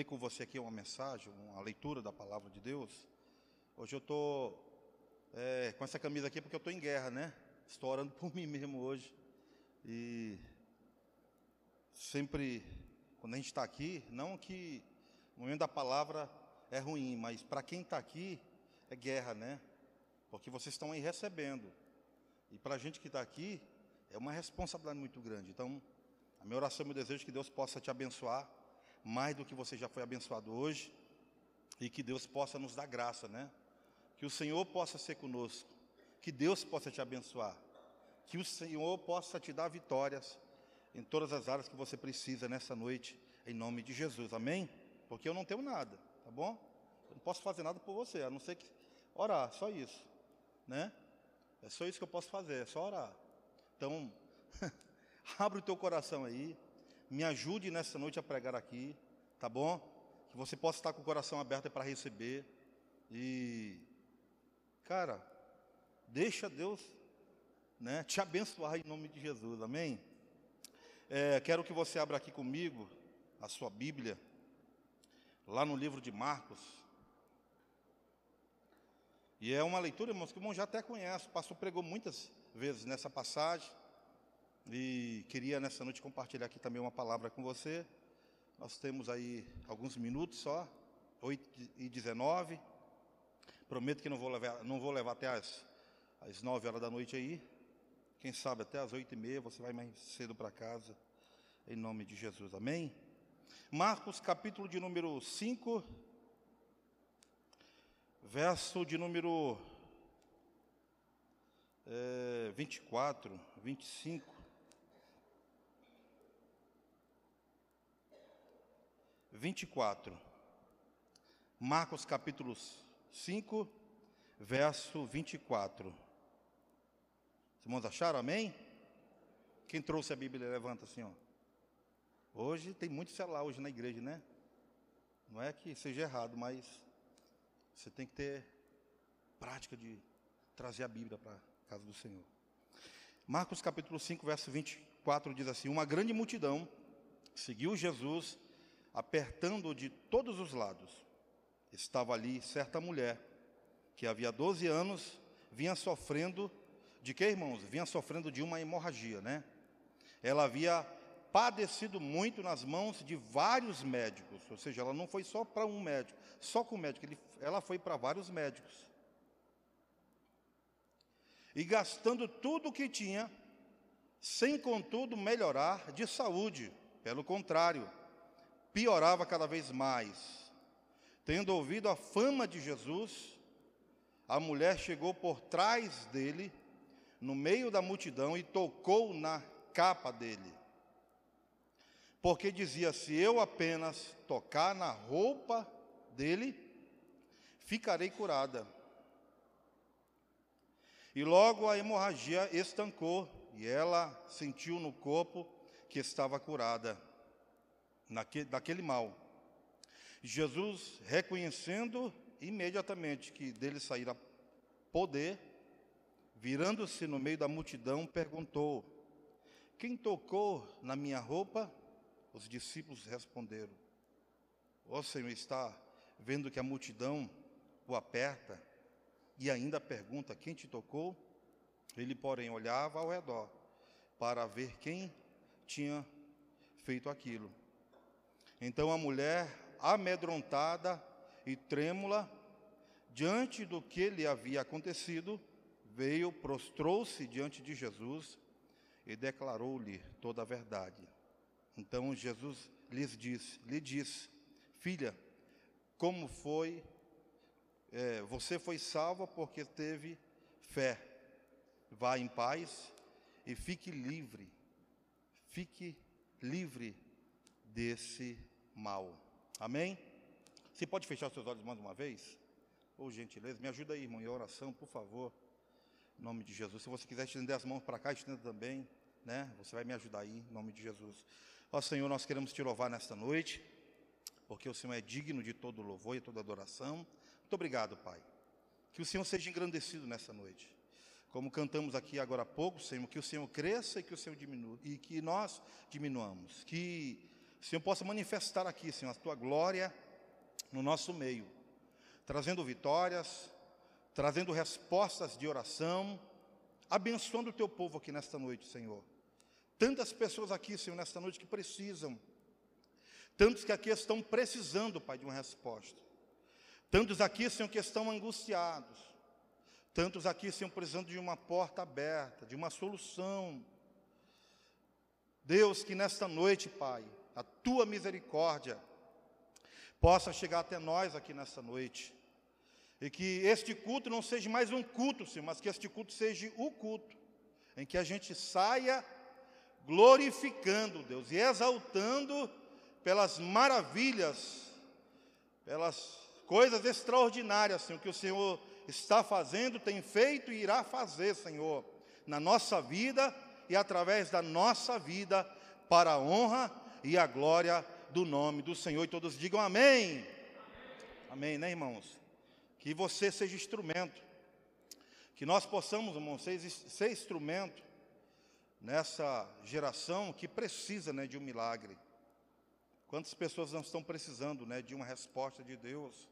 ler com você aqui uma mensagem, uma leitura da palavra de Deus. Hoje eu estou é, com essa camisa aqui porque eu estou em guerra, né? Estou orando por mim mesmo hoje. E sempre, quando a gente está aqui, não que o momento da palavra é ruim, mas para quem está aqui, é guerra, né? Porque vocês estão aí recebendo. E para a gente que está aqui, é uma responsabilidade muito grande. Então, a minha oração, meu desejo é que Deus possa te abençoar mais do que você já foi abençoado hoje e que Deus possa nos dar graça, né? Que o Senhor possa ser conosco, que Deus possa te abençoar, que o Senhor possa te dar vitórias em todas as áreas que você precisa nessa noite, em nome de Jesus, amém? Porque eu não tenho nada, tá bom? Eu não posso fazer nada por você, a não ser que orar, só isso, né? É só isso que eu posso fazer, é só orar. Então, abre o teu coração aí, me ajude nessa noite a pregar aqui, tá bom? Que você possa estar com o coração aberto para receber. E, cara, deixa Deus né, te abençoar em nome de Jesus, amém? É, quero que você abra aqui comigo a sua Bíblia, lá no livro de Marcos. E é uma leitura, irmãos, que o irmão já até conhece, o pastor pregou muitas vezes nessa passagem. E queria nessa noite compartilhar aqui também uma palavra com você. Nós temos aí alguns minutos só, 8 e 19. Prometo que não vou levar, não vou levar até as, as 9 horas da noite aí. Quem sabe até as 8 e meia você vai mais cedo para casa. Em nome de Jesus, amém? Marcos capítulo de número 5, verso de número é, 24, 25. 24. Marcos capítulo 5, verso 24. Os irmãos acharam? Amém? Quem trouxe a Bíblia, levanta assim, ó. Hoje tem muito celular hoje na igreja, né? Não é que seja errado, mas você tem que ter prática de trazer a Bíblia para a casa do Senhor. Marcos capítulo 5, verso 24 diz assim: Uma grande multidão seguiu Jesus apertando-o de todos os lados. Estava ali certa mulher, que havia 12 anos vinha sofrendo, de que, irmãos? Vinha sofrendo de uma hemorragia, né? Ela havia padecido muito nas mãos de vários médicos, ou seja, ela não foi só para um médico, só com o médico, ele, ela foi para vários médicos. E gastando tudo o que tinha, sem contudo melhorar de saúde, pelo contrário, piorava cada vez mais. Tendo ouvido a fama de Jesus, a mulher chegou por trás dele, no meio da multidão, e tocou na capa dele. Porque dizia: se eu apenas tocar na roupa dele, ficarei curada. E logo a hemorragia estancou, e ela sentiu no corpo que estava curada naquele, daquele mal. Jesus, reconhecendo imediatamente que dele saíra poder, virando-se no meio da multidão, perguntou: Quem tocou na minha roupa? Os discípulos responderam: O Senhor está vendo que a multidão o aperta e ainda pergunta: Quem te tocou? Ele, porém, olhava ao redor para ver quem tinha feito aquilo. Então a mulher, amedrontada e trêmula, diante do que lhe havia acontecido, veio, prostrou-se diante de Jesus e declarou-lhe toda a verdade. Então Jesus lhes disse, lhe disse, filha, como foi, é, você foi salva porque teve fé. Vá em paz e fique livre, fique livre desse mal. Amém? Você pode fechar seus olhos mais uma vez? Por gentileza, me ajuda aí, irmão, em oração, por favor. Em nome de Jesus. Se você quiser estender as mãos para cá, estenda também, né? Você vai me ajudar aí, em nome de Jesus. Ó Senhor, nós queremos te louvar nesta noite, porque o Senhor é digno de todo louvor e toda adoração. Muito obrigado, Pai. Que o Senhor seja engrandecido nessa noite. Como cantamos aqui agora há pouco, Senhor, que o Senhor cresça e que o Senhor diminua, e que nós diminuamos. Que Senhor possa manifestar aqui, Senhor, a tua glória no nosso meio, trazendo vitórias, trazendo respostas de oração, abençoando o teu povo aqui nesta noite, Senhor. Tantas pessoas aqui, Senhor, nesta noite que precisam, tantos que aqui estão precisando, Pai, de uma resposta, tantos aqui, Senhor, que estão angustiados, tantos aqui, Senhor, precisando de uma porta aberta, de uma solução. Deus, que nesta noite, Pai, a tua misericórdia possa chegar até nós aqui nesta noite. E que este culto não seja mais um culto, Senhor, mas que este culto seja o culto, em que a gente saia glorificando Deus e exaltando pelas maravilhas, pelas coisas extraordinárias, Senhor, que o Senhor está fazendo, tem feito e irá fazer, Senhor, na nossa vida e através da nossa vida, para a honra e a glória do nome do Senhor. E todos digam amém. Amém, amém né, irmãos? Que você seja instrumento. Que nós possamos, irmãos, ser, ser instrumento nessa geração que precisa né, de um milagre. Quantas pessoas não estão precisando né, de uma resposta de Deus?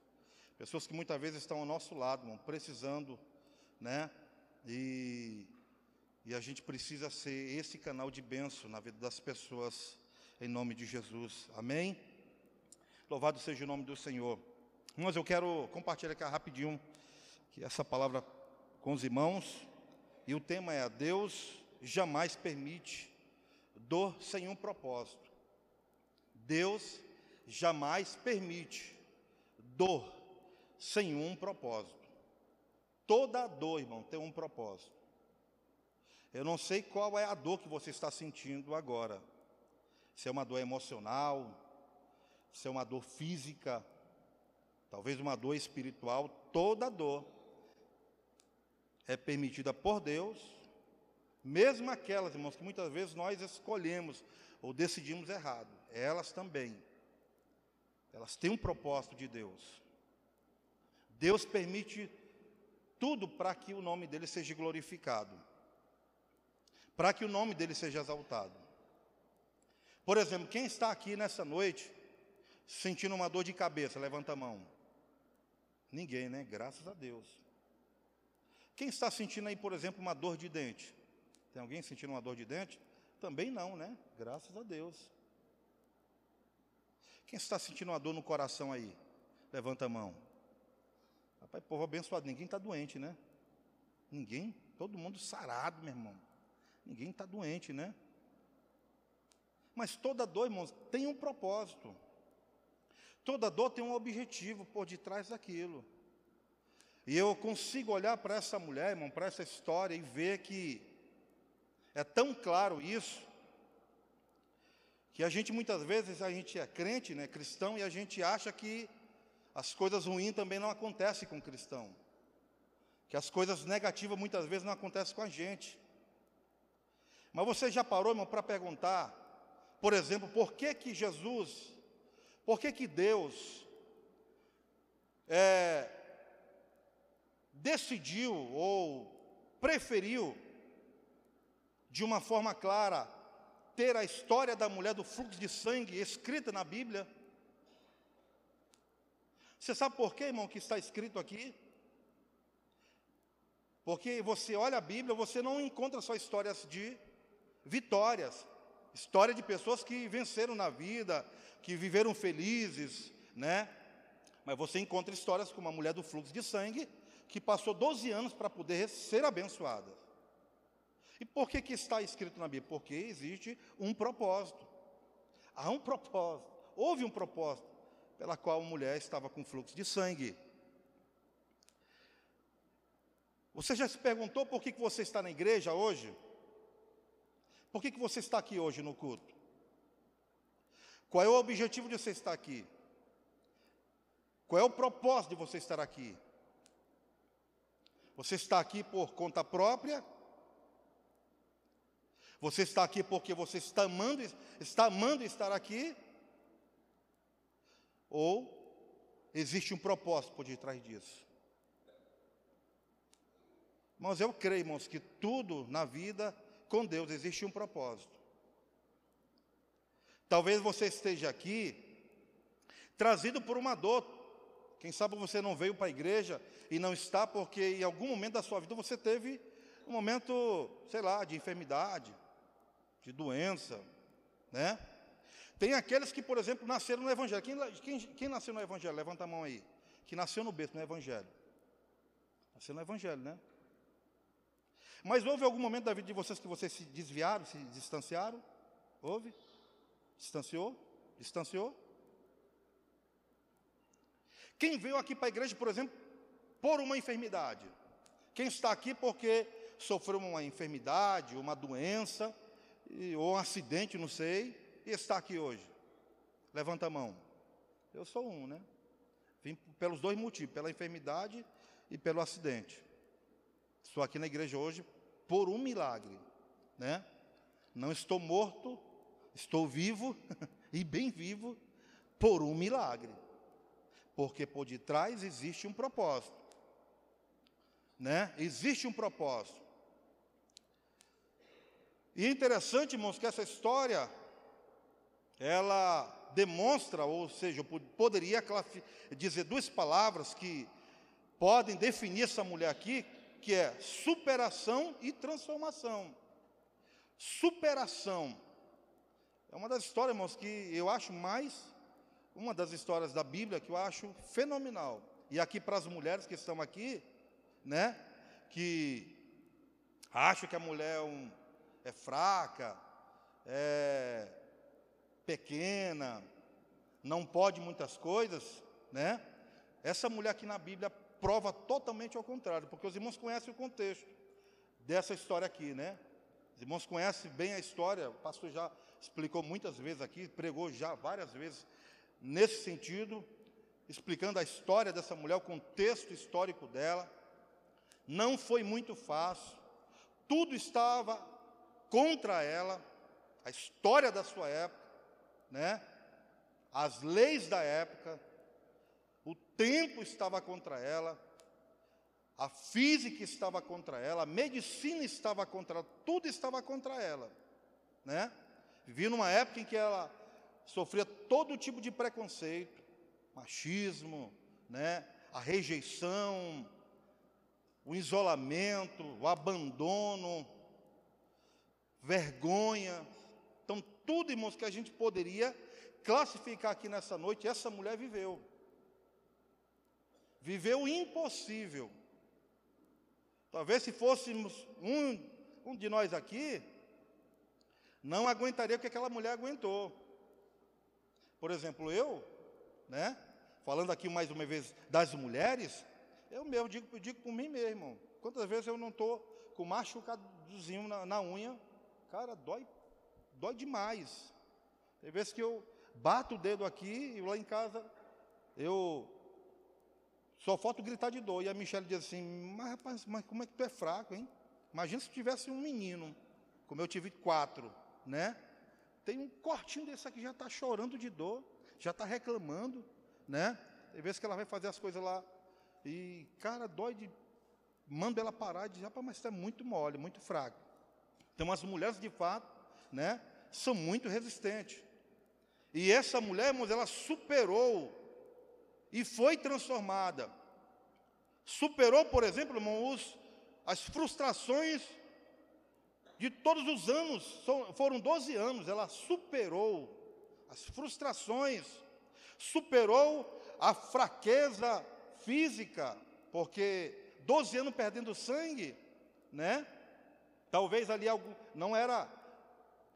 Pessoas que muitas vezes estão ao nosso lado, irmão, precisando, né? E, e a gente precisa ser esse canal de bênção na vida das pessoas em nome de Jesus. Amém? Louvado seja o nome do Senhor. Mas eu quero compartilhar aqui rapidinho essa palavra com os irmãos. E o tema é: Deus jamais permite dor sem um propósito. Deus jamais permite dor sem um propósito. Toda dor, irmão, tem um propósito. Eu não sei qual é a dor que você está sentindo agora se é uma dor emocional, se é uma dor física, talvez uma dor espiritual, toda dor é permitida por Deus, mesmo aquelas, irmãos, que muitas vezes nós escolhemos ou decidimos errado, elas também, elas têm um propósito de Deus. Deus permite tudo para que o nome dele seja glorificado, para que o nome dele seja exaltado. Por exemplo, quem está aqui nessa noite sentindo uma dor de cabeça, levanta a mão. Ninguém, né? Graças a Deus. Quem está sentindo aí, por exemplo, uma dor de dente? Tem alguém sentindo uma dor de dente? Também não, né? Graças a Deus. Quem está sentindo uma dor no coração aí? Levanta a mão. Rapaz, povo abençoado, ninguém está doente, né? Ninguém, todo mundo sarado, meu irmão. Ninguém está doente, né? Mas toda dor, irmãos, tem um propósito. Toda dor tem um objetivo por detrás daquilo. E eu consigo olhar para essa mulher, irmão, para essa história e ver que é tão claro isso, que a gente muitas vezes a gente é crente, né, cristão, e a gente acha que as coisas ruins também não acontecem com o cristão. Que as coisas negativas muitas vezes não acontecem com a gente. Mas você já parou, irmão, para perguntar por exemplo, por que que Jesus, por que que Deus é, decidiu ou preferiu, de uma forma clara, ter a história da mulher do fluxo de sangue escrita na Bíblia? Você sabe por quê, irmão, que está escrito aqui? Porque você olha a Bíblia, você não encontra só histórias de vitórias, História de pessoas que venceram na vida, que viveram felizes, né? Mas você encontra histórias como a mulher do fluxo de sangue, que passou 12 anos para poder ser abençoada. E por que, que está escrito na Bíblia? Porque existe um propósito. Há um propósito, houve um propósito pela qual a mulher estava com fluxo de sangue. Você já se perguntou por que, que você está na igreja hoje? Por que, que você está aqui hoje no culto? Qual é o objetivo de você estar aqui? Qual é o propósito de você estar aqui? Você está aqui por conta própria? Você está aqui porque você está amando, está amando estar aqui? Ou existe um propósito por detrás disso? Mas eu creio, irmãos, que tudo na vida com Deus existe um propósito. Talvez você esteja aqui trazido por uma dor. Quem sabe você não veio para a igreja e não está porque em algum momento da sua vida você teve um momento, sei lá, de enfermidade, de doença, né? Tem aqueles que, por exemplo, nasceram no Evangelho. Quem, quem, quem nasceu no Evangelho? Levanta a mão aí. Que nasceu no berço, no Evangelho. Nasceu no Evangelho, né? Mas houve algum momento da vida de vocês que vocês se desviaram, se distanciaram? Houve? Distanciou? Distanciou? Quem veio aqui para a igreja, por exemplo, por uma enfermidade? Quem está aqui porque sofreu uma enfermidade, uma doença, ou um acidente, não sei, e está aqui hoje? Levanta a mão. Eu sou um, né? Vim pelos dois motivos, pela enfermidade e pelo acidente. Estou aqui na igreja hoje por um milagre, né? Não estou morto, estou vivo e bem vivo por um milagre. Porque por detrás existe um propósito. Né? Existe um propósito. E é interessante, irmãos, que essa história ela demonstra, ou seja, eu poderia dizer duas palavras que podem definir essa mulher aqui, que é superação e transformação. Superação. É uma das histórias, irmãos, que eu acho mais, uma das histórias da Bíblia que eu acho fenomenal. E aqui para as mulheres que estão aqui, né, que acham que a mulher é, um, é fraca, é, pequena, não pode muitas coisas, né? Essa mulher aqui na Bíblia prova totalmente ao contrário, porque os irmãos conhecem o contexto dessa história aqui, né? Os irmãos conhecem bem a história, o pastor já explicou muitas vezes aqui, pregou já várias vezes nesse sentido, explicando a história dessa mulher, o contexto histórico dela. Não foi muito fácil, tudo estava contra ela, a história da sua época né? As leis da época, tempo estava contra ela, a física estava contra ela, a medicina estava contra ela, tudo estava contra ela, né? Vivia numa época em que ela sofria todo tipo de preconceito, machismo, né? A rejeição, o isolamento, o abandono, vergonha, então, tudo, irmãos, que a gente poderia classificar aqui nessa noite, essa mulher viveu. Viveu o impossível. Talvez se fôssemos um, um de nós aqui, não aguentaria o que aquela mulher aguentou. Por exemplo, eu, né? Falando aqui mais uma vez das mulheres, eu mesmo digo, digo por mim mesmo. Quantas vezes eu não estou com machucadozinho na, na unha, cara, dói dói demais. Tem vezes que eu bato o dedo aqui e lá em casa eu só falta gritar de dor. E a Michelle diz assim: Mas rapaz, mas como é que tu é fraco, hein? Imagina se tivesse um menino, como eu tive quatro, né? Tem um cortinho desse aqui já está chorando de dor, já está reclamando, né? Tem vezes que ela vai fazer as coisas lá e, cara, dói de. Manda ela parar e diz: Rapaz, mas você é muito mole, muito fraco. Então, as mulheres, de fato, né, são muito resistentes. E essa mulher, irmãos, ela superou e foi transformada. Superou, por exemplo, as frustrações de todos os anos, foram 12 anos, ela superou as frustrações, superou a fraqueza física, porque 12 anos perdendo sangue, né? Talvez ali algo não era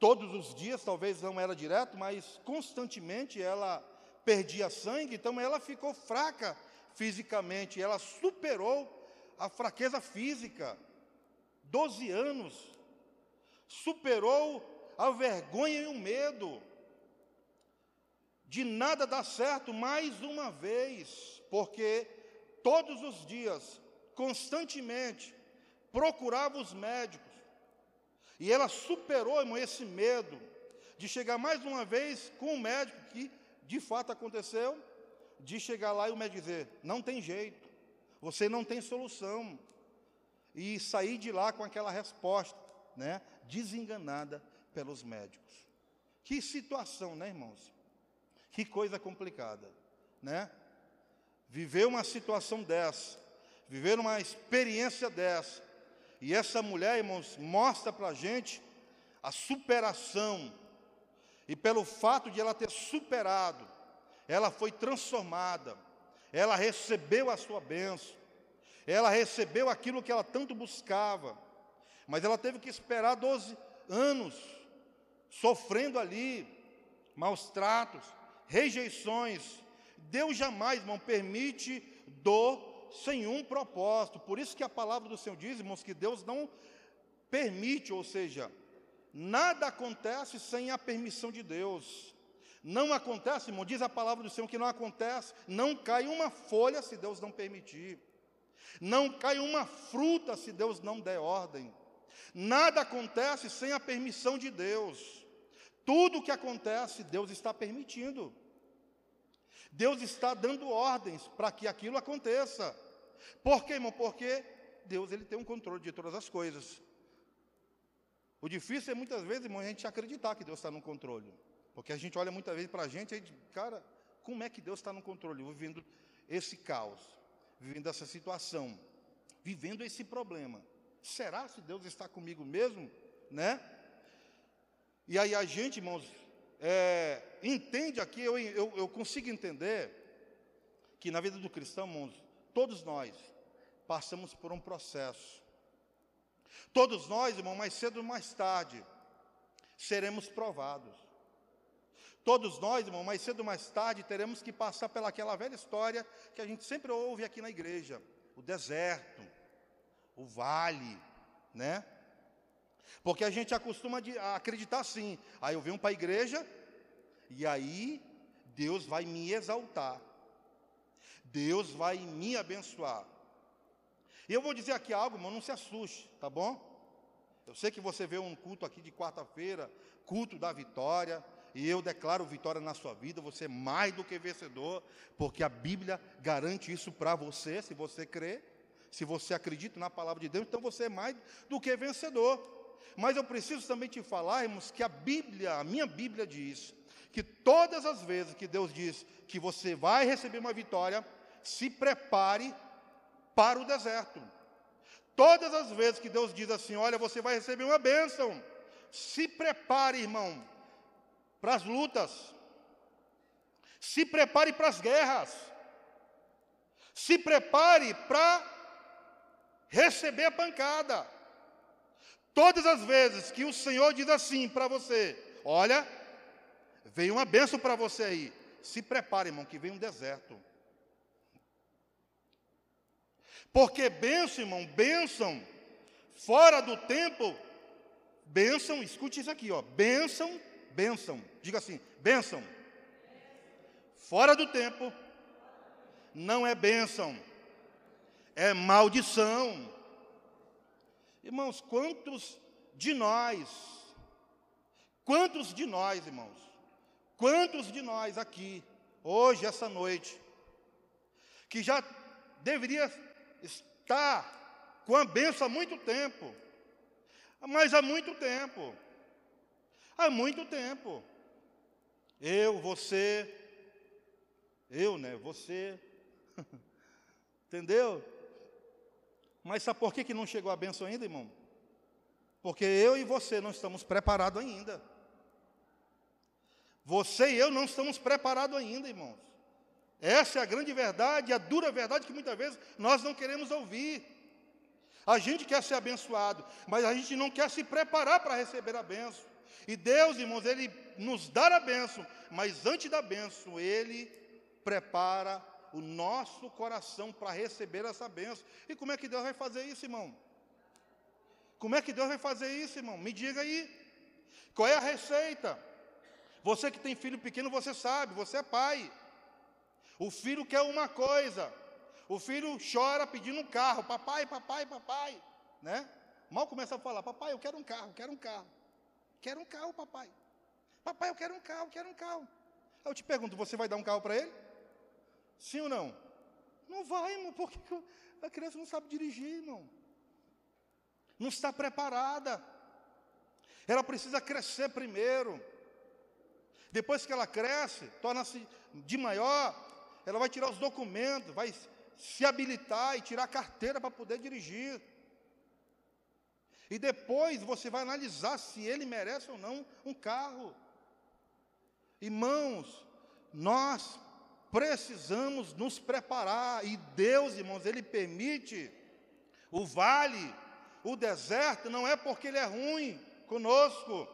todos os dias, talvez não era direto, mas constantemente ela perdia sangue, então ela ficou fraca fisicamente, ela superou a fraqueza física. Doze anos, superou a vergonha e o medo de nada dar certo mais uma vez, porque todos os dias, constantemente, procurava os médicos, e ela superou, irmão, esse medo de chegar mais uma vez com o médico, que de fato aconteceu, de chegar lá e o médico dizer: não tem jeito, você não tem solução. E sair de lá com aquela resposta, né, desenganada pelos médicos. Que situação, né, irmãos? Que coisa complicada, né? Viver uma situação dessa, viver uma experiência dessa. E essa mulher, irmãos, mostra para a gente a superação. E pelo fato de ela ter superado, ela foi transformada, ela recebeu a sua bênção, ela recebeu aquilo que ela tanto buscava, mas ela teve que esperar 12 anos, sofrendo ali maus tratos, rejeições. Deus jamais, irmão, permite dor sem um propósito. Por isso que a palavra do Senhor diz, irmãos, que Deus não permite, ou seja, nada acontece sem a permissão de Deus. Não acontece, irmão, diz a palavra do Senhor que não acontece, não cai uma folha se Deus não permitir. Não cai uma fruta se Deus não der ordem. Nada acontece sem a permissão de Deus. Tudo o que acontece, Deus está permitindo. Deus está dando ordens para que aquilo aconteça. Por quê, irmão? Porque Deus ele tem um controle de todas as coisas. O difícil é muitas vezes, irmão, a gente acreditar que Deus está no controle. Porque a gente olha muitas vezes para a gente e cara, como é que Deus está no controle? Vivendo esse caos, vivendo essa situação, vivendo esse problema. Será se Deus está comigo mesmo? Né? E aí a gente, irmãos, é, entende aqui, eu, eu, eu consigo entender que na vida do cristão, irmãos, todos nós passamos por um processo. Todos nós, irmão, mais cedo ou mais tarde, seremos provados. Todos nós, irmão, mais cedo ou mais tarde, teremos que passar pelaquela velha história que a gente sempre ouve aqui na igreja: o deserto, o vale, né? Porque a gente acostuma a acreditar assim. Aí eu venho para a igreja e aí Deus vai me exaltar. Deus vai me abençoar. E eu vou dizer aqui algo, irmão, não se assuste, tá bom? Eu sei que você vê um culto aqui de quarta-feira, culto da vitória, e eu declaro vitória na sua vida, você é mais do que vencedor, porque a Bíblia garante isso para você, se você crê, se você acredita na palavra de Deus, então você é mais do que vencedor. Mas eu preciso também te falar, irmãos, que a Bíblia, a minha Bíblia diz, que todas as vezes que Deus diz que você vai receber uma vitória, se prepare para o deserto. Todas as vezes que Deus diz assim: Olha, você vai receber uma bênção, se prepare, irmão, para as lutas, se prepare para as guerras, se prepare para receber a pancada. Todas as vezes que o Senhor diz assim para você: Olha, veio uma bênção para você aí, se prepare, irmão, que vem um deserto. Porque bênção, irmão, bênção, fora do tempo, bênção, escute isso aqui, ó, bênção bênção. Diga assim: bênção. Fora do tempo, não é bênção, é maldição. Irmãos, quantos de nós, quantos de nós, irmãos, quantos de nós aqui, hoje, essa noite, que já deveria estar com a bênção há muito tempo, mas há muito tempo, Há muito tempo. Eu, você, eu, né? Você. Entendeu? Mas sabe por que, que não chegou a benção ainda, irmão? Porque eu e você não estamos preparados ainda. Você e eu não estamos preparados ainda, irmãos. Essa é a grande verdade, a dura verdade que muitas vezes nós não queremos ouvir. A gente quer ser abençoado, mas a gente não quer se preparar para receber a benção. E Deus, irmãos, Ele nos dá a benção, mas antes da benção, Ele prepara o nosso coração para receber essa benção. E como é que Deus vai fazer isso, irmão? Como é que Deus vai fazer isso, irmão? Me diga aí. Qual é a receita? Você que tem filho pequeno, você sabe, você é pai. O filho quer uma coisa. O filho chora pedindo um carro. Papai, papai, papai. Né? Mal começa a falar, papai, eu quero um carro, quero um carro. Quero um carro, papai. Papai, eu quero um carro, quero um carro. Aí eu te pergunto, você vai dar um carro para ele? Sim ou não? Não vai, irmão, porque a criança não sabe dirigir, irmão. Não está preparada. Ela precisa crescer primeiro. Depois que ela cresce, torna-se de maior, ela vai tirar os documentos, vai se habilitar e tirar a carteira para poder dirigir. E depois você vai analisar se ele merece ou não um carro. Irmãos, nós precisamos nos preparar, e Deus, irmãos, Ele permite o vale, o deserto, não é porque Ele é ruim conosco,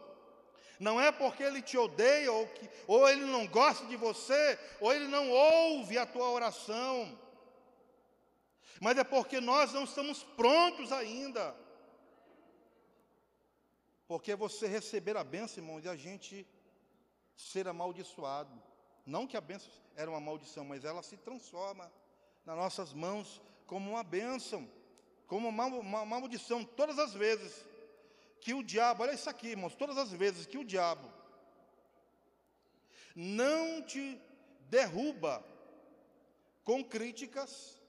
não é porque Ele te odeia, ou, que, ou Ele não gosta de você, ou Ele não ouve a tua oração, mas é porque nós não estamos prontos ainda. Porque você receber a bênção, irmãos, e a gente ser amaldiçoado. Não que a bênção era uma maldição, mas ela se transforma nas nossas mãos como uma bênção, como uma, uma, uma maldição. Todas as vezes que o diabo, olha isso aqui, irmãos, todas as vezes que o diabo não te derruba com críticas,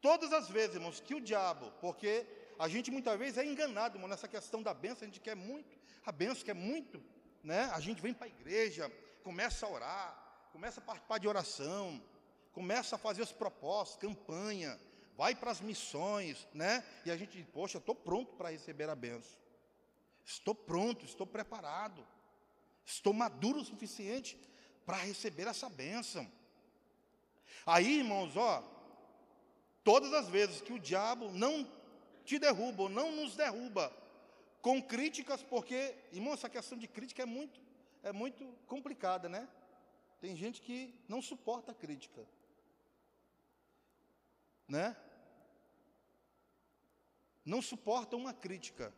todas as vezes, irmãos, que o diabo, porque a gente muitas vezes é enganado, irmão, nessa questão da bênção, a gente quer muito, a bênção quer muito, né? A gente vem para a igreja, começa a orar, começa a participar de oração, começa a fazer os propósitos, campanha, vai para as missões, né? E a gente poxa, estou pronto para receber a benção. Estou pronto, estou preparado. Estou maduro o suficiente para receber essa bênção. Aí, irmãos, ó, todas as vezes que o diabo não te derruba ou não nos derruba com críticas, porque, irmão, essa questão de crítica é muito, é muito complicada, né? Tem gente que não suporta a crítica, né? Não suporta uma crítica.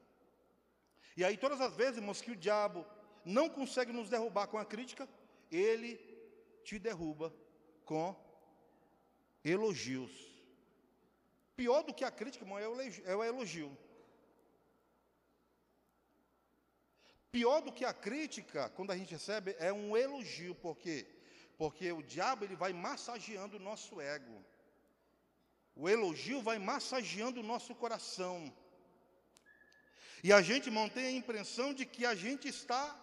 E aí, todas as vezes, irmãos, que o diabo não consegue nos derrubar com a crítica, ele te derruba com elogios. Pior do que a crítica, irmão, é o elogio. Pior do que a crítica, quando a gente recebe, é um elogio, por quê? Porque o diabo ele vai massageando o nosso ego. O elogio vai massageando o nosso coração. E a gente mantém a impressão de que a gente está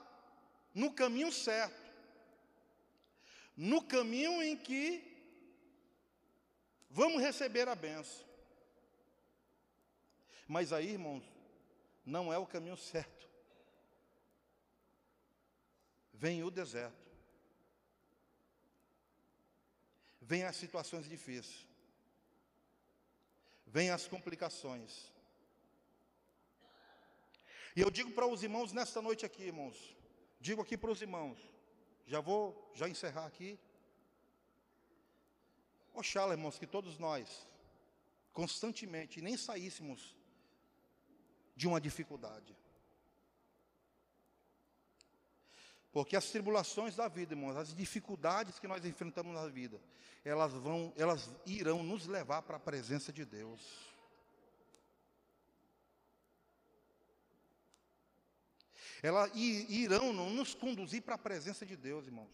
no caminho certo. No caminho em que vamos receber a benção. Mas aí, irmãos, não é o caminho certo vem o deserto, vem as situações difíceis, vem as complicações. E eu digo para os irmãos nesta noite aqui, irmãos, digo aqui para os irmãos, já vou já encerrar aqui. Oxalá, irmãos, que todos nós, constantemente, nem saíssemos de uma dificuldade. Porque as tribulações da vida, irmãos, as dificuldades que nós enfrentamos na vida, elas vão, elas irão nos levar para a presença de Deus. Elas irão nos conduzir para a presença de Deus, irmãos.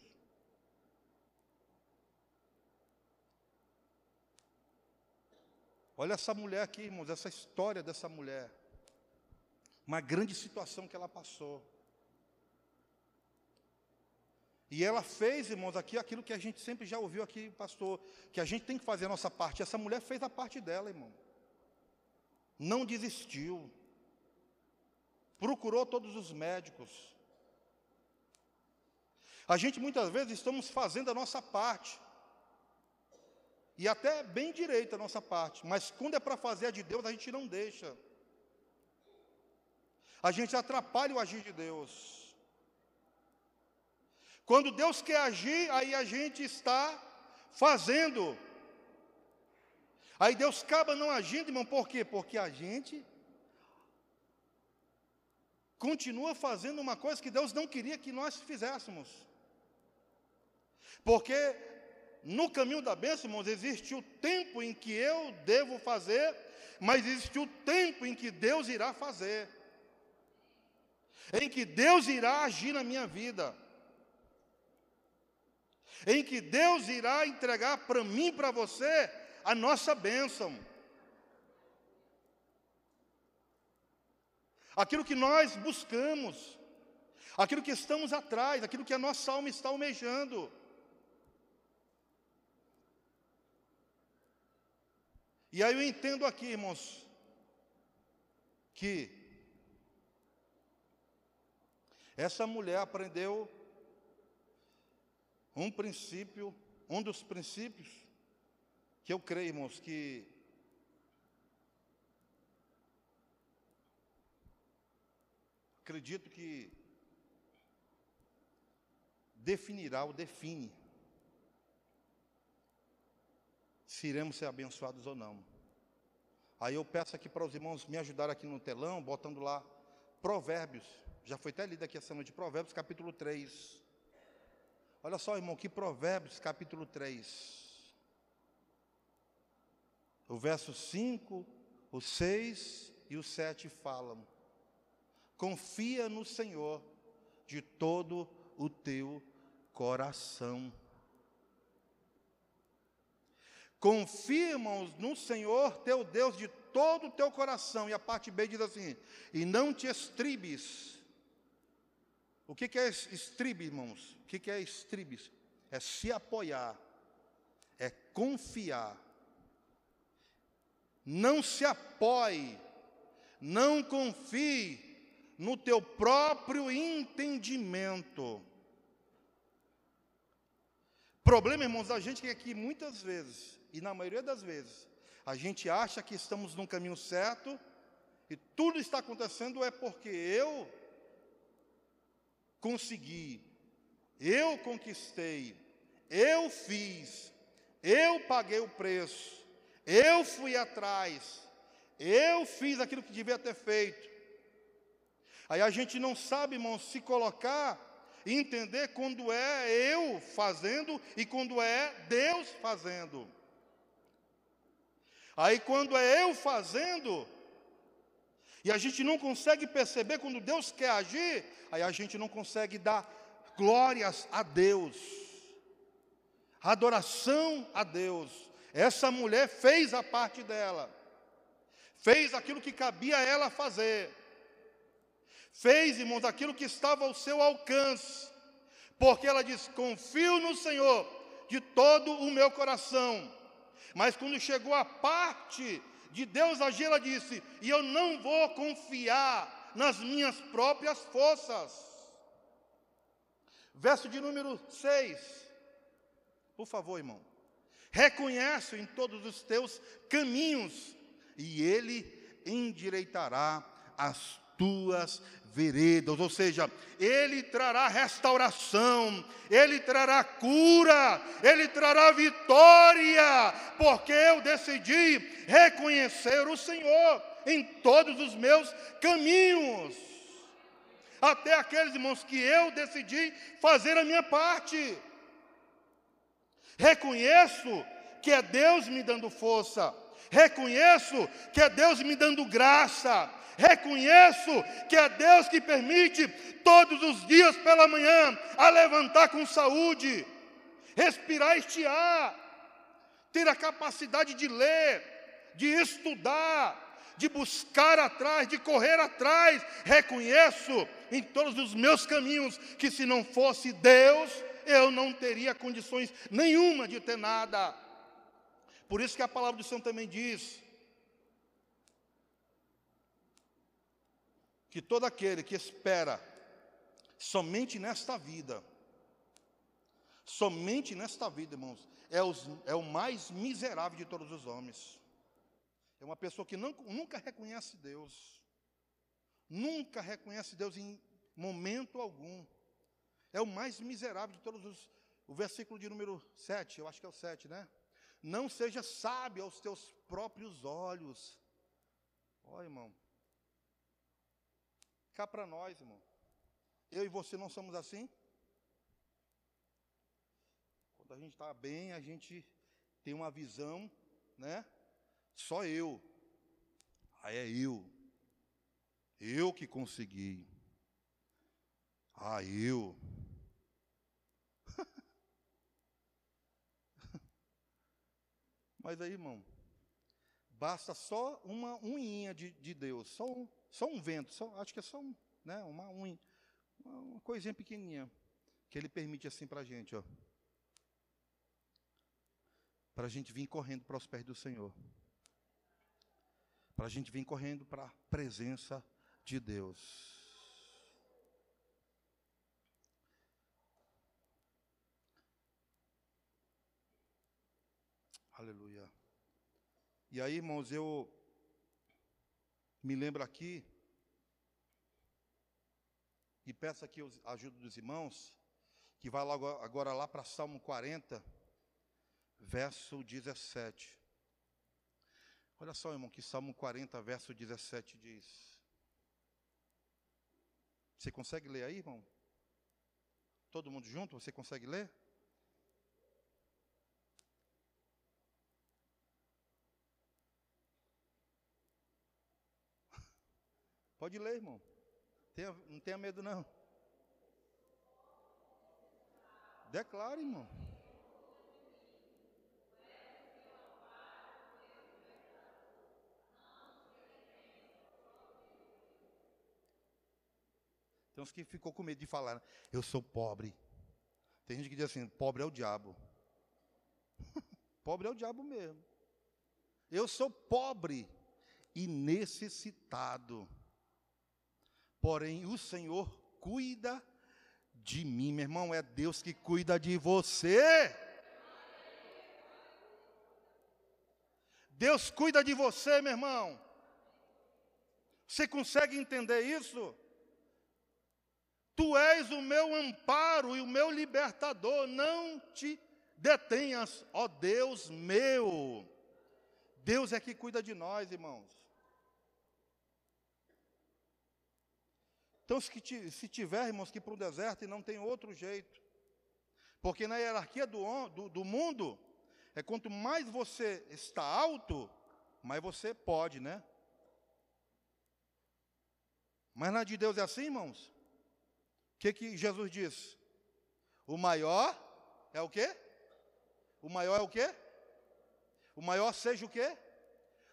Olha essa mulher aqui, irmãos, essa história dessa mulher. Uma grande situação que ela passou. E ela fez, irmãos, aqui aquilo que a gente sempre já ouviu aqui, pastor, que a gente tem que fazer a nossa parte. Essa mulher fez a parte dela, irmão. Não desistiu. Procurou todos os médicos. A gente muitas vezes estamos fazendo a nossa parte. E até bem direita a nossa parte, mas quando é para fazer a de Deus, a gente não deixa. A gente atrapalha o agir de Deus. Quando Deus quer agir, aí a gente está fazendo. Aí Deus acaba não agindo, irmão, por quê? Porque a gente continua fazendo uma coisa que Deus não queria que nós fizéssemos. Porque no caminho da bênção, irmãos, existe o tempo em que eu devo fazer, mas existe o tempo em que Deus irá fazer. Em que Deus irá agir na minha vida em que Deus irá entregar para mim e para você a nossa bênção. Aquilo que nós buscamos, aquilo que estamos atrás, aquilo que a nossa alma está almejando. E aí eu entendo aqui, irmãos, que essa mulher aprendeu um princípio, um dos princípios que eu creio, irmãos, que acredito que definirá ou define se iremos ser abençoados ou não. Aí eu peço aqui para os irmãos me ajudar aqui no telão, botando lá Provérbios. Já foi até lido aqui essa noite, Provérbios capítulo 3. Olha só, irmão, que Provérbios capítulo 3. O verso 5, o 6 e o 7 falam: Confia no Senhor de todo o teu coração Confirma no Senhor teu Deus de todo o teu coração. E a parte B diz assim: e não te estribes. O que, é estribe, irmãos? O que, é estribes? É se apoiar, é confiar. Não se apoie, não confie no teu próprio entendimento. Problema, irmãos, da gente é que muitas vezes e na maioria das vezes, a gente acha que estamos no caminho certo e tudo está acontecendo é porque eu consegui, eu conquistei, eu fiz, eu paguei o preço, eu fui atrás, eu fiz aquilo que devia ter feito. Aí a gente não sabe, irmão, se colocar e entender quando é eu fazendo e quando é Deus fazendo. Aí quando é eu fazendo, e a gente não consegue perceber quando Deus quer agir, aí a gente não consegue dar glórias a Deus, adoração a Deus. Essa mulher fez a parte dela, fez aquilo que cabia a ela fazer, fez, irmãos, aquilo que estava ao seu alcance, porque ela diz: Confio no Senhor de todo o meu coração mas quando chegou a parte de Deus agir, ela disse: E eu não vou confiar nas minhas próprias forças. Verso de número 6. Por favor, irmão. Reconhece em todos os teus caminhos, e Ele endireitará as tuas veredas, ou seja, Ele trará restauração, Ele trará cura, Ele trará vitória, porque eu decidi reconhecer o Senhor em todos os meus caminhos, até aqueles irmãos que eu decidi fazer a minha parte. Reconheço que é Deus me dando força, reconheço que é Deus me dando graça, Reconheço que é Deus que permite todos os dias pela manhã a levantar com saúde, respirar este ar, ter a capacidade de ler, de estudar, de buscar atrás, de correr atrás. Reconheço em todos os meus caminhos que se não fosse Deus, eu não teria condições nenhuma de ter nada. Por isso que a palavra do Senhor também diz: que todo aquele que espera somente nesta vida, somente nesta vida, irmãos, é, os, é o mais miserável de todos os homens. É uma pessoa que não, nunca reconhece Deus, nunca reconhece Deus em momento algum. É o mais miserável de todos os. O versículo de número 7, eu acho que é o 7, né? Não seja sábio aos teus próprios olhos. Oh, irmão, Cá para nós, irmão. Eu e você não somos assim? Quando a gente está bem, a gente tem uma visão, né? Só eu. Aí é eu. Eu que consegui. Ah, eu. Mas aí, irmão, basta só uma unhinha de, de Deus, só um, só um vento, só, acho que é só um, né, uma unha, Uma coisinha pequenininha que ele permite assim para a gente, ó. Para a gente vir correndo para os pés do Senhor. Para a gente vir correndo para a presença de Deus. Aleluia. E aí, irmãos, eu me lembro aqui, e peço aqui a ajuda dos irmãos, que vai logo agora lá para Salmo 40, verso 17. Olha só, irmão, que Salmo 40, verso 17 diz. Você consegue ler aí, irmão? Todo mundo junto? Você consegue ler? Pode ler, irmão. Tenha, não tenha medo, não. Declare, irmão. Tem uns que ficou com medo de falar, eu sou pobre. Tem gente que diz assim, pobre é o diabo. pobre é o diabo mesmo. Eu sou pobre e necessitado. Porém, o Senhor cuida de mim, meu irmão, é Deus que cuida de você. Deus cuida de você, meu irmão. Você consegue entender isso? Tu és o meu amparo e o meu libertador, não te detenhas, ó Deus meu. Deus é que cuida de nós, irmãos. Então, se tiver, irmãos, que ir para o deserto e não tem outro jeito. Porque na hierarquia do, do, do mundo, é quanto mais você está alto, mais você pode, né? Mas na de Deus é assim, irmãos? O que, que Jesus diz? O maior é o quê? O maior é o quê? O maior seja o quê?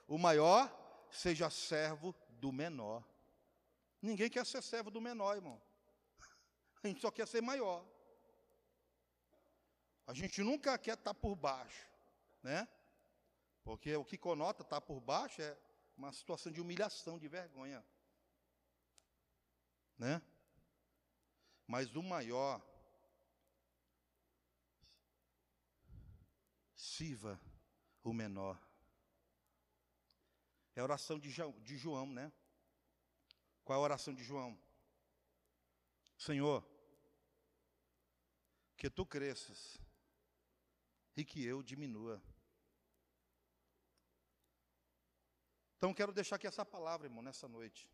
O maior seja servo do menor. Ninguém quer ser servo do menor, irmão. A gente só quer ser maior. A gente nunca quer estar por baixo, né? Porque o que conota estar por baixo é uma situação de humilhação, de vergonha, né? Mas o maior sirva o menor. É a oração de João, né? Qual é a oração de João? Senhor, que tu cresças e que eu diminua. Então quero deixar aqui essa palavra, irmão, nessa noite.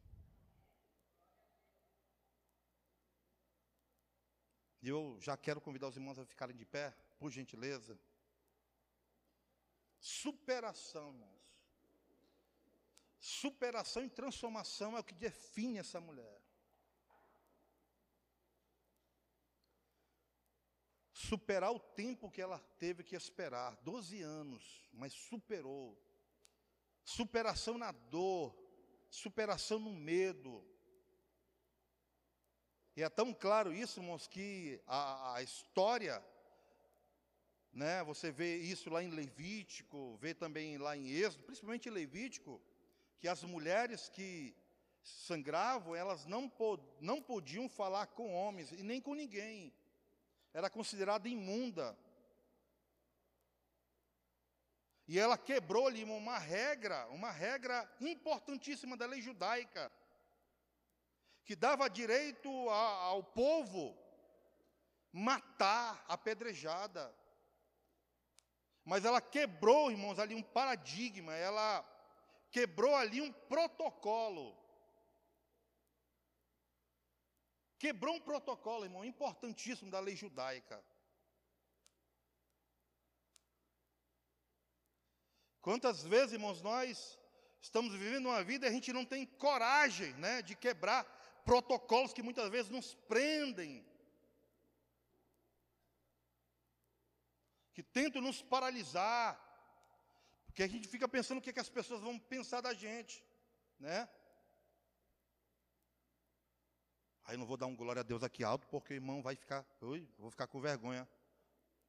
E eu já quero convidar os irmãos a ficarem de pé, por gentileza. Superação, irmão. Superação e transformação é o que define essa mulher. Superar o tempo que ela teve que esperar, 12 anos, mas superou. Superação na dor, superação no medo. E é tão claro isso, irmãos, que a, a história, né, você vê isso lá em Levítico, vê também lá em Êxodo, principalmente em Levítico, que as mulheres que sangravam, elas não, pod não podiam falar com homens e nem com ninguém. Era considerada imunda. E ela quebrou ali uma regra, uma regra importantíssima da lei judaica, que dava direito a, ao povo matar, apedrejada. Mas ela quebrou, irmãos, ali um paradigma, ela quebrou ali um protocolo. Quebrou um protocolo, irmão, importantíssimo da lei judaica. Quantas vezes, irmãos, nós estamos vivendo uma vida e a gente não tem coragem, né, de quebrar protocolos que muitas vezes nos prendem, que tentam nos paralisar, porque a gente fica pensando o que, é que as pessoas vão pensar da gente, né? Aí não vou dar um glória a Deus aqui alto, porque o irmão vai ficar, ui, vou ficar com vergonha.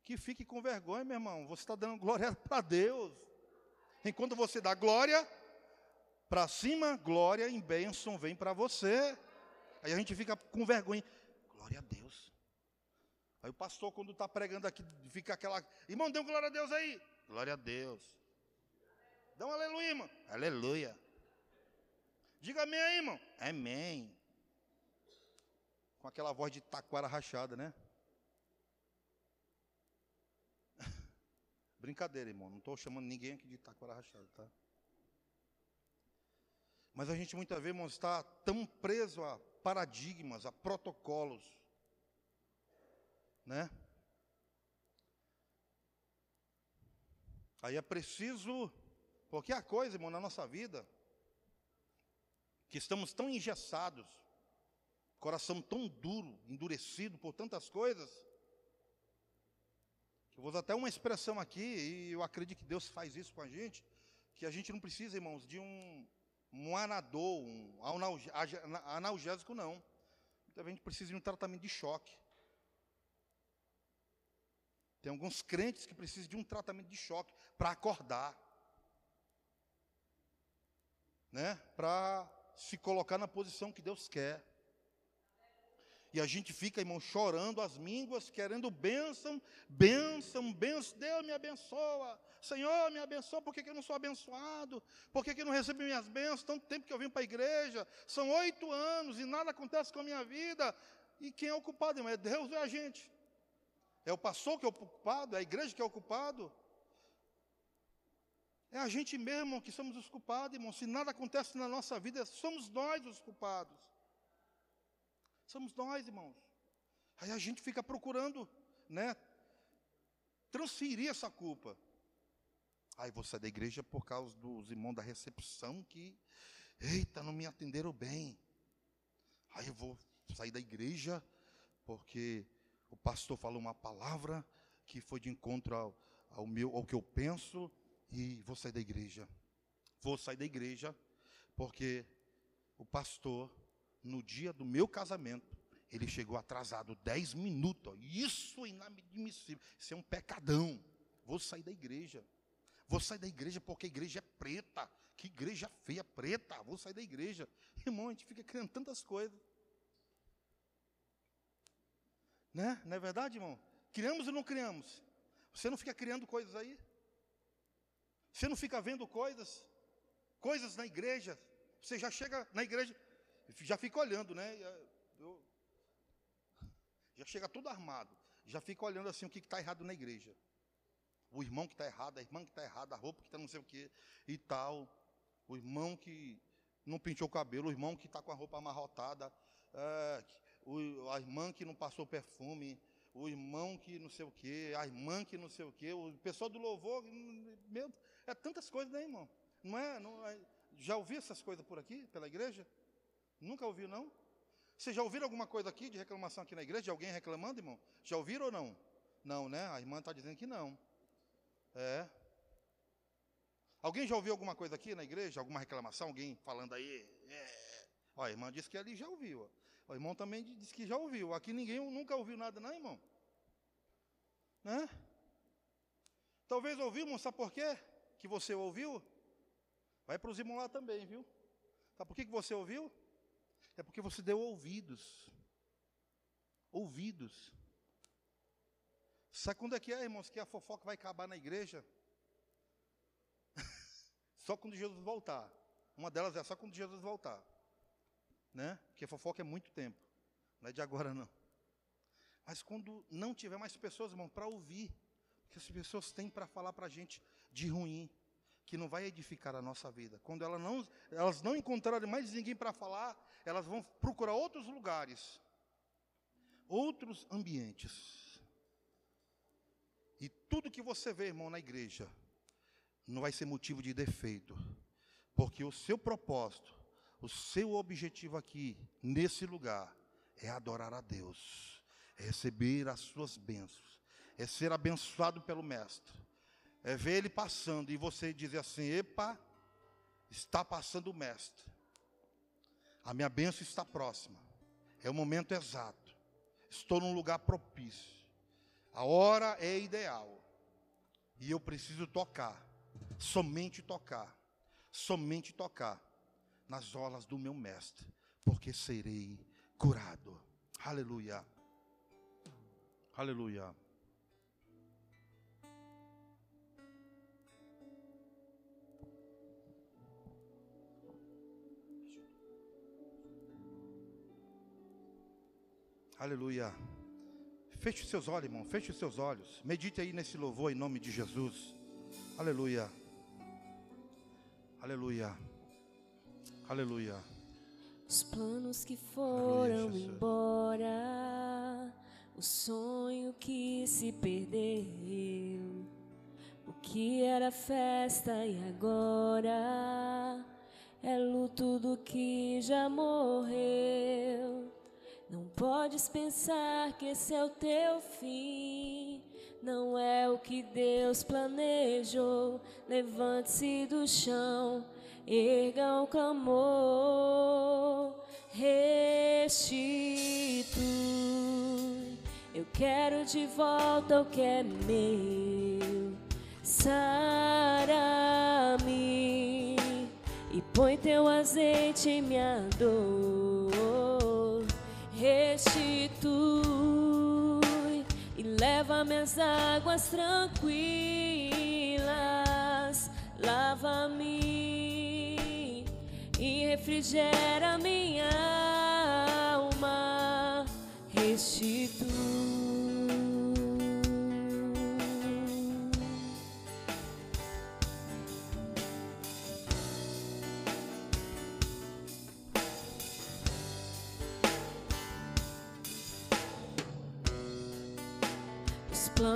Que fique com vergonha, meu irmão. Você está dando glória para Deus. Enquanto você dá glória para cima, glória em bênção vem para você. Aí a gente fica com vergonha. Glória a Deus. Aí o pastor, quando está pregando aqui, fica aquela. Irmão, dê um glória a Deus aí. Glória a Deus. Dá um aleluia, irmão. Aleluia. Diga amém aí, irmão. Amém. Com aquela voz de taquara rachada, né? Brincadeira, irmão. Não estou chamando ninguém aqui de taquara rachada, tá? Mas a gente muitas vezes, irmão, está tão preso a paradigmas, a protocolos, né? Aí é preciso, porque a coisa, irmão, na nossa vida, que estamos tão engessados, coração tão duro, endurecido por tantas coisas, eu vou usar até uma expressão aqui, e eu acredito que Deus faz isso com a gente, que a gente não precisa, irmãos, de um, um anador, um analgésico, não. A gente precisa de um tratamento de choque. Tem alguns crentes que precisam de um tratamento de choque para acordar. Né? Para se colocar na posição que Deus quer. E a gente fica, irmão, chorando as mínguas, querendo bênção, bênção, bênção. Deus me abençoa. Senhor, me abençoa. Por que, que eu não sou abençoado? Por que, que eu não recebo minhas bênçãos? Tanto tempo que eu vim para a igreja. São oito anos e nada acontece com a minha vida. E quem é o culpado, irmão? É Deus ou é a gente? É o pastor que é o culpado? É a igreja que é o culpado? É a gente mesmo que somos os culpados, irmão. Se nada acontece na nossa vida, somos nós os culpados. Somos nós, irmãos. Aí a gente fica procurando, né, transferir essa culpa. Aí vou sair da igreja por causa dos irmãos da recepção que, eita, não me atenderam bem. Aí eu vou sair da igreja porque o pastor falou uma palavra que foi de encontro ao, ao meu, ao que eu penso e vou sair da igreja. Vou sair da igreja porque o pastor no dia do meu casamento, ele chegou atrasado 10 minutos. Isso é inadmissível. Isso é um pecadão. Vou sair da igreja. Vou sair da igreja porque a igreja é preta. Que igreja feia, preta. Vou sair da igreja. Irmão, a gente fica criando tantas coisas. Né? Não é verdade, irmão? Criamos ou não criamos? Você não fica criando coisas aí? Você não fica vendo coisas? Coisas na igreja. Você já chega na igreja, já fica olhando, né? Eu, já chega tudo armado. Já fica olhando assim o que está errado na igreja. O irmão que está errado, a irmã que está errada, a roupa que está não sei o que e tal. O irmão que não pintou o cabelo, o irmão que está com a roupa amarrotada, é, a irmã que não passou perfume, o irmão que não sei o que, a irmã que não sei o que, o pessoal do louvor, meu, é tantas coisas, né, irmão? Não é, não é, já ouviu essas coisas por aqui, pela igreja? Nunca ouviu, não? Vocês já ouviram alguma coisa aqui de reclamação aqui na igreja? De alguém reclamando, irmão? Já ouviram ou não? Não, né? A irmã está dizendo que não. É. Alguém já ouviu alguma coisa aqui na igreja? Alguma reclamação? Alguém falando aí? É. Ó, a irmã disse que ali já ouviu. O irmão também disse que já ouviu. Aqui ninguém nunca ouviu nada, não, irmão? Né? Talvez ouviu, irmão, sabe por quê? Que você ouviu? Vai para os irmãos lá também, viu? Sabe por que, você ouviu? É porque você deu ouvidos. Ouvidos. Sabe quando é que é, irmãos, que a fofoca vai acabar na igreja? só quando Jesus voltar. Uma delas é só quando Jesus voltar. Né? Porque fofoca é muito tempo. Não é de agora, não. Mas quando não tiver mais pessoas, irmão, para ouvir. Que as pessoas têm para falar para a gente de ruim. Que não vai edificar a nossa vida. Quando elas não, elas não encontrarem mais ninguém para falar, elas vão procurar outros lugares, outros ambientes. E tudo que você vê, irmão, na igreja, não vai ser motivo de defeito, porque o seu propósito, o seu objetivo aqui, nesse lugar, é adorar a Deus, é receber as suas bênçãos, é ser abençoado pelo Mestre, é ver ele passando e você dizer assim: epa, está passando o Mestre. A minha bênção está próxima. É o momento exato. Estou num lugar propício. A hora é ideal. E eu preciso tocar. Somente tocar. Somente tocar nas olas do meu mestre, porque serei curado. Aleluia. Aleluia. Aleluia. Feche os seus olhos, irmão. Feche os seus olhos. Medite aí nesse louvor em nome de Jesus. Aleluia. Aleluia. Aleluia. Os planos que foram Aleluia, embora, o sonho que se perdeu, o que era festa e agora é luto do que já morreu. Não podes pensar que esse é o teu fim. Não é o que Deus planejou. Levante-se do chão, erga o clamor, restitui. Eu quero de volta o que é meu. Sara-me e põe teu azeite em minha dor. Restitui e leva minhas águas tranquilas. Lava-me e refrigera minha alma. Restitui.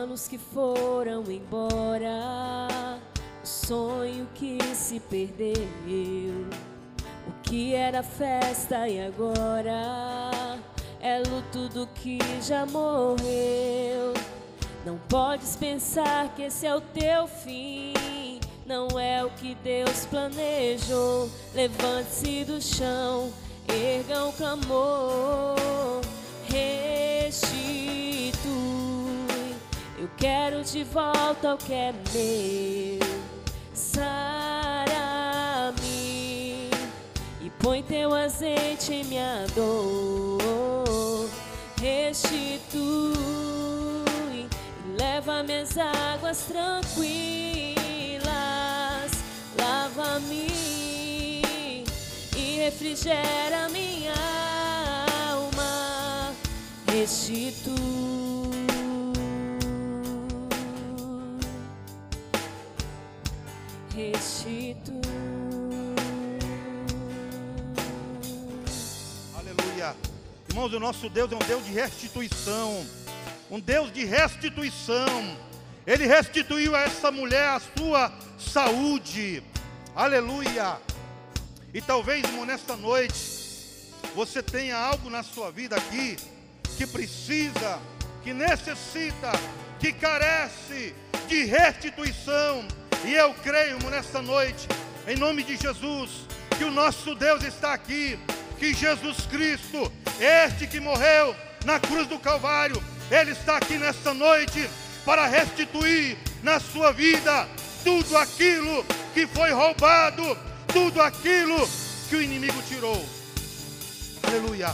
Os planos que foram embora, o sonho que se perdeu, o que era festa e agora é luto do que já morreu. Não podes pensar que esse é o teu fim. Não é o que Deus planejou. Levante-se do chão, erga o clamor, quero de volta o que é meu. Sara-me e põe teu azeite em minha dor. Restitui e leva minhas águas tranquilas. Lava-me e refrigera minha alma. Restitui. Restitui. Aleluia. Irmãos, o nosso Deus é um Deus de restituição. Um Deus de restituição. Ele restituiu a essa mulher a sua saúde. Aleluia. E talvez, irmão, nesta noite, você tenha algo na sua vida aqui que precisa, que necessita, que carece de restituição. E eu creio, nesta noite, em nome de Jesus, que o nosso Deus está aqui, que Jesus Cristo, este que morreu na cruz do Calvário, ele está aqui nesta noite para restituir na sua vida tudo aquilo que foi roubado, tudo aquilo que o inimigo tirou. Aleluia.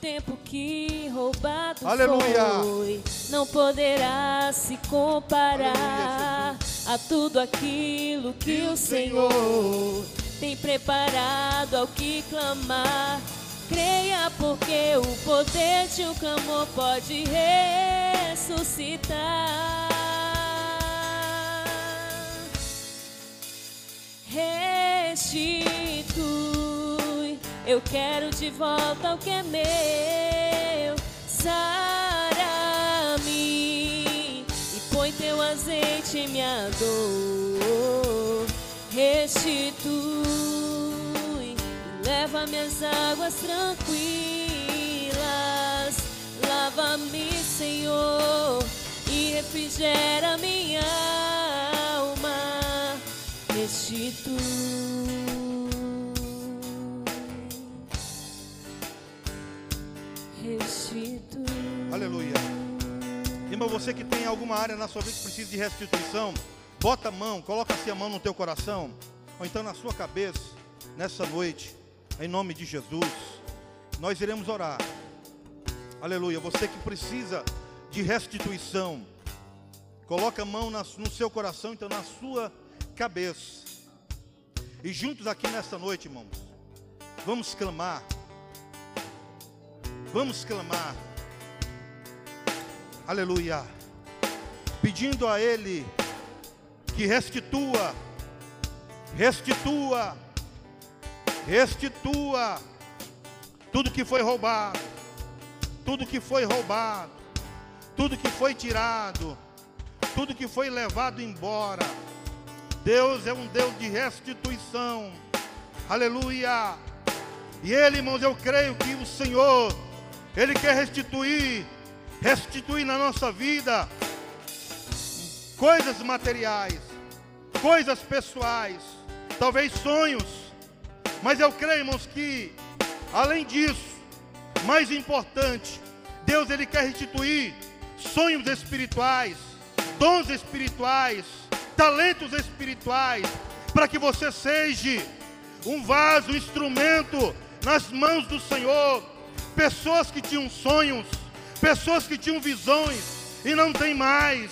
tempo que roubado Aleluia. foi não poderá se comparar Aleluia, a tudo aquilo que o Senhor tem preparado ao que clamar. Creia porque o poder de um clamor pode ressuscitar. Restitui, eu quero de volta o que é meu. Sara-me em minha dor. Restitui, leva minhas águas tranquilas. Lava-me, Senhor, e refrigera minha alma. Restitui. Irmão, você que tem alguma área na sua vida que precisa de restituição, bota a mão, coloca assim a mão no teu coração, ou então na sua cabeça, nessa noite, em nome de Jesus. Nós iremos orar. Aleluia. Você que precisa de restituição, coloca a mão no seu coração, então na sua cabeça. E juntos aqui nesta noite, irmãos, vamos clamar. Vamos clamar. Aleluia. Pedindo a Ele que restitua, restitua, restitua tudo que foi roubado, tudo que foi roubado, tudo que foi tirado, tudo que foi levado embora. Deus é um Deus de restituição. Aleluia. E Ele, irmãos, eu creio que o Senhor, Ele quer restituir, restituir na nossa vida coisas materiais, coisas pessoais, talvez sonhos. Mas eu creio, irmãos, que além disso, mais importante, Deus ele quer restituir sonhos espirituais, dons espirituais, talentos espirituais, para que você seja um vaso, um instrumento nas mãos do Senhor. Pessoas que tinham sonhos, pessoas que tinham visões e não tem mais,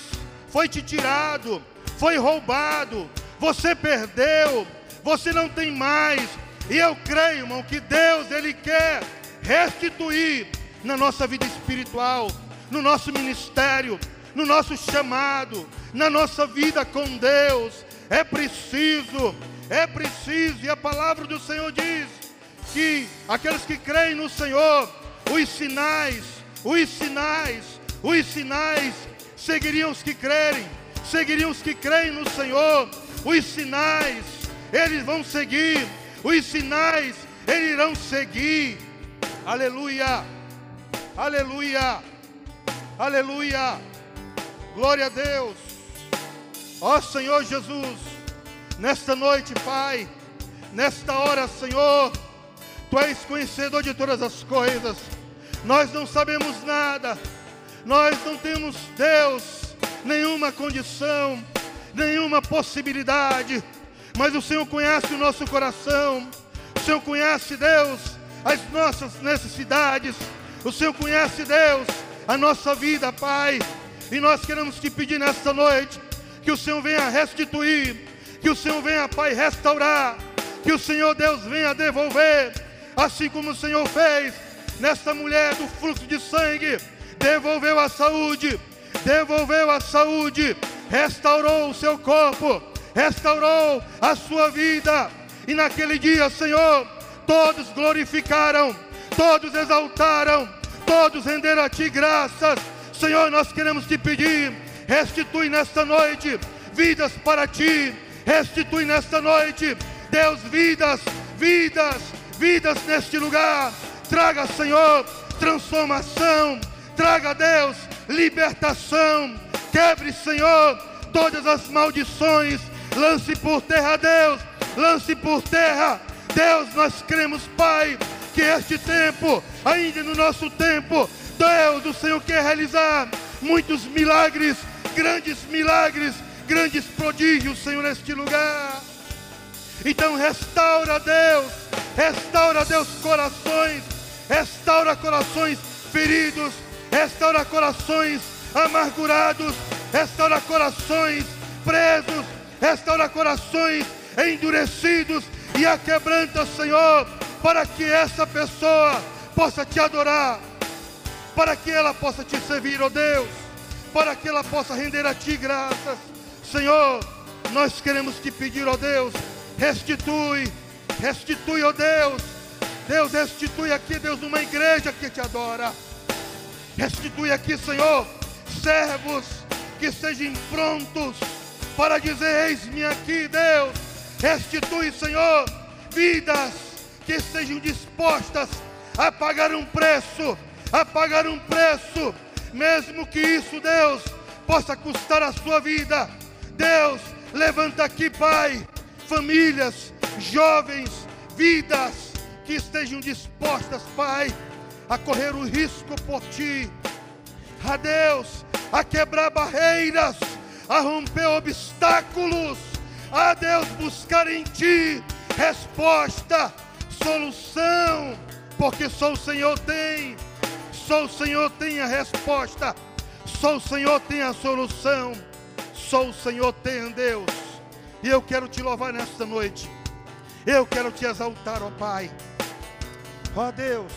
foi te tirado, foi roubado, você perdeu, você não tem mais. E eu creio, irmão, que Deus ele quer restituir na nossa vida espiritual, no nosso ministério, no nosso chamado, na nossa vida com Deus. É preciso, é preciso, e a palavra do Senhor diz que aqueles que creem no Senhor, os sinais, os sinais, os sinais seguiriam os que crerem, seguiriam os que creem no Senhor, os sinais, eles vão seguir, os sinais, eles irão seguir, aleluia, aleluia, aleluia, glória a Deus, ó Senhor Jesus, nesta noite, Pai, nesta hora, Senhor, Tu és conhecedor de todas as coisas, nós não sabemos nada, nós não temos, Deus, nenhuma condição, nenhuma possibilidade, mas o Senhor conhece o nosso coração, o Senhor conhece, Deus, as nossas necessidades, o Senhor conhece, Deus, a nossa vida, Pai, e nós queremos te pedir nesta noite que o Senhor venha restituir, que o Senhor venha, Pai, restaurar, que o Senhor, Deus, venha devolver, assim como o Senhor fez nesta mulher do fluxo de sangue devolveu a saúde, devolveu a saúde, restaurou o seu corpo, restaurou a sua vida. E naquele dia, Senhor, todos glorificaram, todos exaltaram, todos renderam a Ti graças. Senhor, nós queremos te pedir, restitui nesta noite vidas para Ti, restitui nesta noite, Deus, vidas, vidas, vidas neste lugar. Traga, Senhor, transformação Traga, Deus, libertação. Quebre, Senhor, todas as maldições. Lance por terra, Deus. Lance por terra. Deus, nós cremos, Pai, que este tempo, ainda no nosso tempo, Deus, o Senhor quer realizar muitos milagres, grandes milagres, grandes prodígios, Senhor, neste lugar. Então restaura, Deus, restaura, Deus, corações, restaura corações feridos, restaura corações amargurados, restaura corações presos, restaura corações endurecidos e aquebranta, Senhor, para que essa pessoa possa te adorar, para que ela possa te servir, ó oh Deus, para que ela possa render a ti graças. Senhor, nós queremos te pedir, ó oh Deus, restitui, restitui, ó oh Deus. Deus, restitui aqui, Deus, uma igreja que te adora. Restitui aqui, Senhor, servos que sejam prontos para dizer: Eis-me aqui, Deus. Restitui, Senhor, vidas que estejam dispostas a pagar um preço, a pagar um preço, mesmo que isso, Deus, possa custar a sua vida. Deus, levanta aqui, Pai, famílias, jovens, vidas que estejam dispostas, Pai a correr o risco por ti. A Deus, a quebrar barreiras, a romper obstáculos, a Deus buscar em Ti resposta, solução, porque só o Senhor tem, só o Senhor tem a resposta, só o Senhor tem a solução, só o Senhor tem Deus. E eu quero te louvar nesta noite. Eu quero te exaltar, ó Pai. Ó Deus,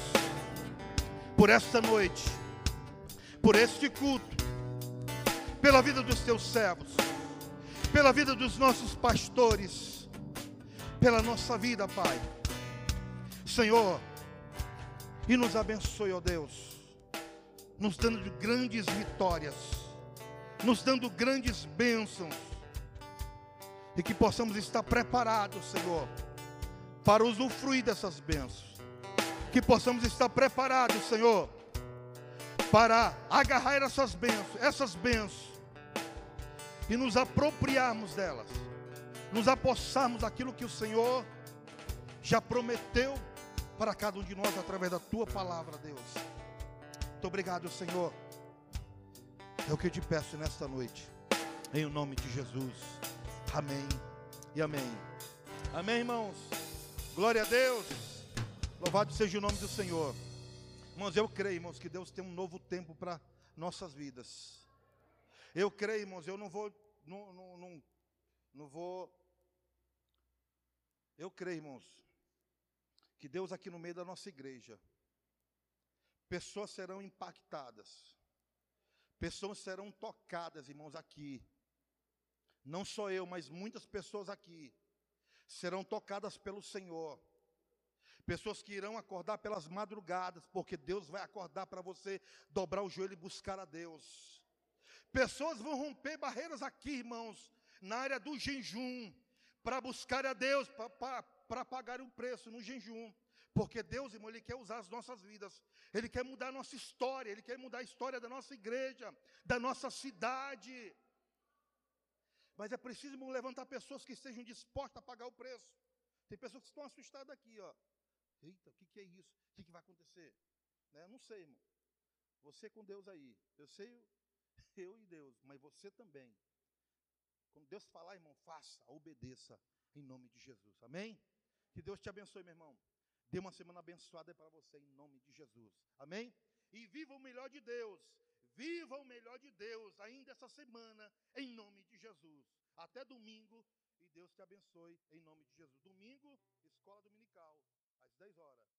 por esta noite, por este culto, pela vida dos teus servos, pela vida dos nossos pastores, pela nossa vida, Pai. Senhor, e nos abençoe, ó Deus, nos dando grandes vitórias, nos dando grandes bênçãos, e que possamos estar preparados, Senhor para usufruir dessas bênçãos. Que possamos estar preparados, Senhor, para agarrar essas bênçãos, essas bênçãos, e nos apropriarmos delas, nos apossarmos daquilo que o Senhor já prometeu para cada um de nós através da tua palavra, Deus. Muito obrigado, Senhor. É o que eu te peço nesta noite, em o nome de Jesus. Amém e amém. Amém, irmãos. Glória a Deus. Louvado seja o nome do Senhor. Irmãos, eu creio, irmãos, que Deus tem um novo tempo para nossas vidas. Eu creio, irmãos, eu não vou, não, não, não, não vou. Eu creio, irmãos, que Deus aqui no meio da nossa igreja, pessoas serão impactadas, pessoas serão tocadas, irmãos, aqui. Não só eu, mas muitas pessoas aqui serão tocadas pelo Senhor. Pessoas que irão acordar pelas madrugadas, porque Deus vai acordar para você dobrar o joelho e buscar a Deus. Pessoas vão romper barreiras aqui, irmãos, na área do jejum, para buscar a Deus, para pagar um preço no jejum. Porque Deus, irmão, Ele quer usar as nossas vidas, Ele quer mudar a nossa história, Ele quer mudar a história da nossa igreja, da nossa cidade. Mas é preciso levantar pessoas que estejam dispostas a pagar o preço. Tem pessoas que estão assustadas aqui, ó. Eita, o que, que é isso? O que, que vai acontecer? Né? Não sei, irmão. Você com Deus aí. Eu sei, eu e Deus, mas você também. Quando Deus falar, irmão, faça, obedeça, em nome de Jesus. Amém? Que Deus te abençoe, meu irmão. Dê uma semana abençoada para você, em nome de Jesus. Amém? E viva o melhor de Deus. Viva o melhor de Deus ainda essa semana, em nome de Jesus. Até domingo, e Deus te abençoe, em nome de Jesus. Domingo, escola dominical, 10 horas.